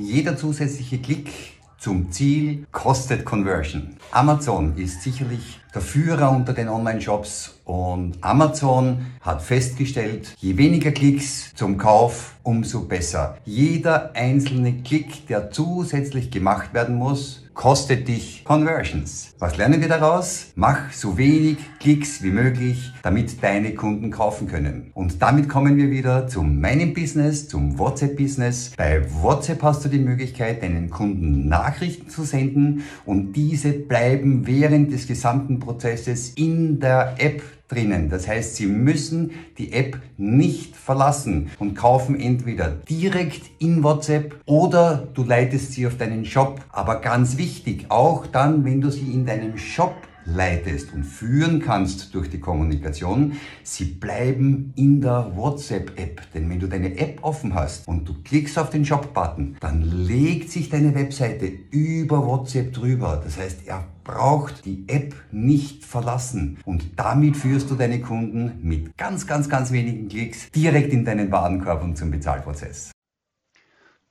Jeder zusätzliche Klick zum Ziel kostet Conversion. Amazon ist sicherlich der Führer unter den Online-Shops und Amazon hat festgestellt, je weniger Klicks zum Kauf, umso besser. Jeder einzelne Klick, der zusätzlich gemacht werden muss, kostet dich Conversions. Was lernen wir daraus? Mach so wenig Klicks wie möglich, damit deine Kunden kaufen können. Und damit kommen wir wieder zu meinem Business, zum WhatsApp-Business. Bei WhatsApp hast du die Möglichkeit, deinen Kunden Nachrichten zu senden und diese bleiben während des gesamten Prozesses in der App drinnen. Das heißt, Sie müssen die App nicht verlassen und kaufen entweder direkt in WhatsApp oder du leitest sie auf deinen Shop. Aber ganz wichtig, auch dann, wenn du sie in deinem Shop leitest und führen kannst durch die Kommunikation, sie bleiben in der WhatsApp-App. Denn wenn du deine App offen hast und du klickst auf den Shop-Button, dann legt sich deine Webseite über WhatsApp drüber. Das heißt, er braucht die App nicht verlassen. Und damit führst du deine Kunden mit ganz, ganz, ganz wenigen Klicks direkt in deinen Warenkorb und zum Bezahlprozess.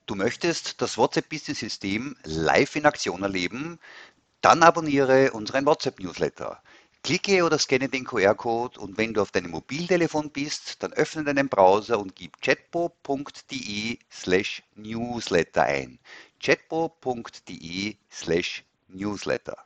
Du möchtest das WhatsApp-Business-System live in Aktion erleben? Dann abonniere unseren WhatsApp-Newsletter. Klicke oder scanne den QR-Code und wenn du auf deinem Mobiltelefon bist, dann öffne deinen Browser und gib chatbo.de slash newsletter ein. chatbo.de slash newsletter.